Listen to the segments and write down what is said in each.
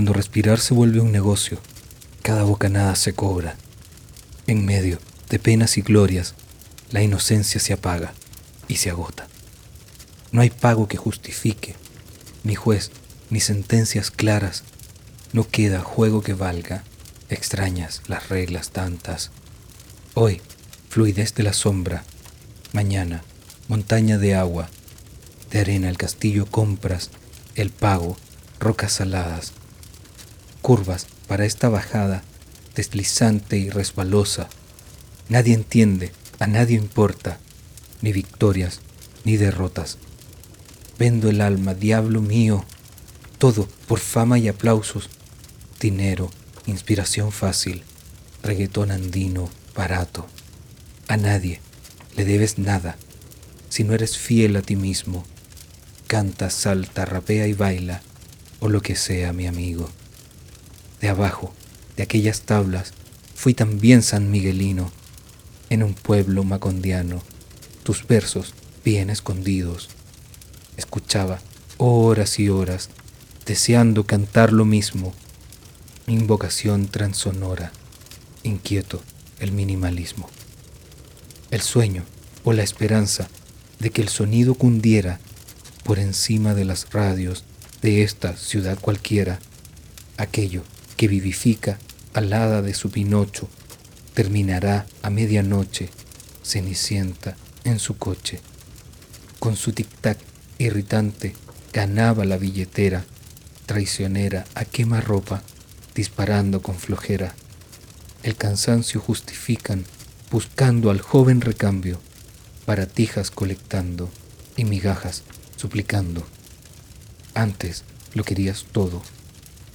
respirar se vuelve un negocio, cada bocanada se cobra. En medio de penas y glorias, la inocencia se apaga y se agota. No hay pago que justifique, ni juez, ni sentencias claras. No queda juego que valga, extrañas las reglas tantas. Hoy, fluidez de la sombra, mañana, montaña de agua, de arena el castillo compras, el pago, rocas saladas, curvas para esta bajada, deslizante y resbalosa. Nadie entiende, a nadie importa, ni victorias, ni derrotas. Vendo el alma, diablo mío, todo por fama y aplausos, dinero, inspiración fácil, reggaetón andino, barato. A nadie le debes nada si no eres fiel a ti mismo. Canta, salta, rapea y baila, o lo que sea, mi amigo. De abajo, de aquellas tablas, fui también San Miguelino, en un pueblo macondiano, tus versos bien escondidos. Escuchaba horas y horas, deseando cantar lo mismo, invocación transonora, inquieto el minimalismo. El sueño o la esperanza de que el sonido cundiera por encima de las radios de esta ciudad cualquiera, aquello que vivifica al hada de su Pinocho, terminará a medianoche, cenicienta en su coche. Con su tic-tac irritante ganaba la billetera, traicionera a quema ropa, disparando con flojera. El cansancio justifican buscando al joven recambio, baratijas colectando y migajas suplicando. Antes lo querías todo,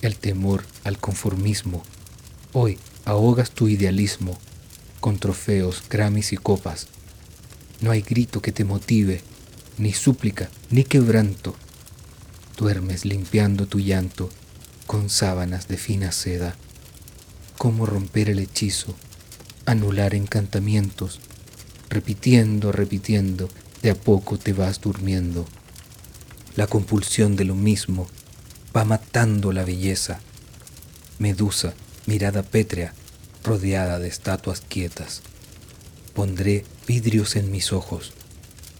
el temor al conformismo. Hoy ahogas tu idealismo con trofeos, gramis y copas. No hay grito que te motive, ni súplica, ni quebranto. Duermes limpiando tu llanto con sábanas de fina seda. ¿Cómo romper el hechizo? Anular encantamientos. Repitiendo, repitiendo, de a poco te vas durmiendo. La compulsión de lo mismo va matando la belleza. Medusa, mirada pétrea, rodeada de estatuas quietas. Pondré vidrios en mis ojos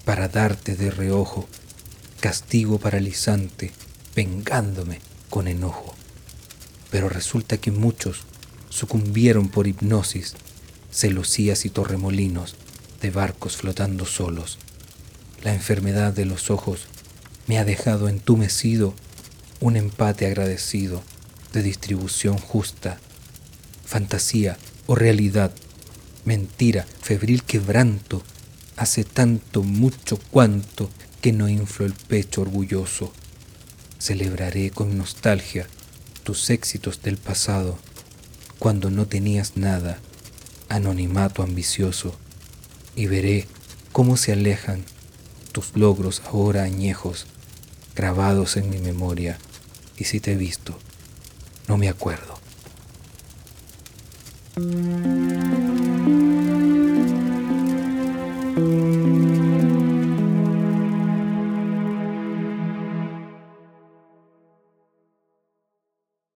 para darte de reojo castigo paralizante, vengándome con enojo. Pero resulta que muchos sucumbieron por hipnosis, celosías y torremolinos de barcos flotando solos. La enfermedad de los ojos me ha dejado entumecido un empate agradecido de distribución justa, fantasía o realidad, mentira, febril quebranto, hace tanto, mucho cuanto que no inflo el pecho orgulloso. Celebraré con nostalgia tus éxitos del pasado, cuando no tenías nada, anonimato ambicioso, y veré cómo se alejan tus logros ahora añejos grabados en mi memoria, y si te he visto, no me acuerdo.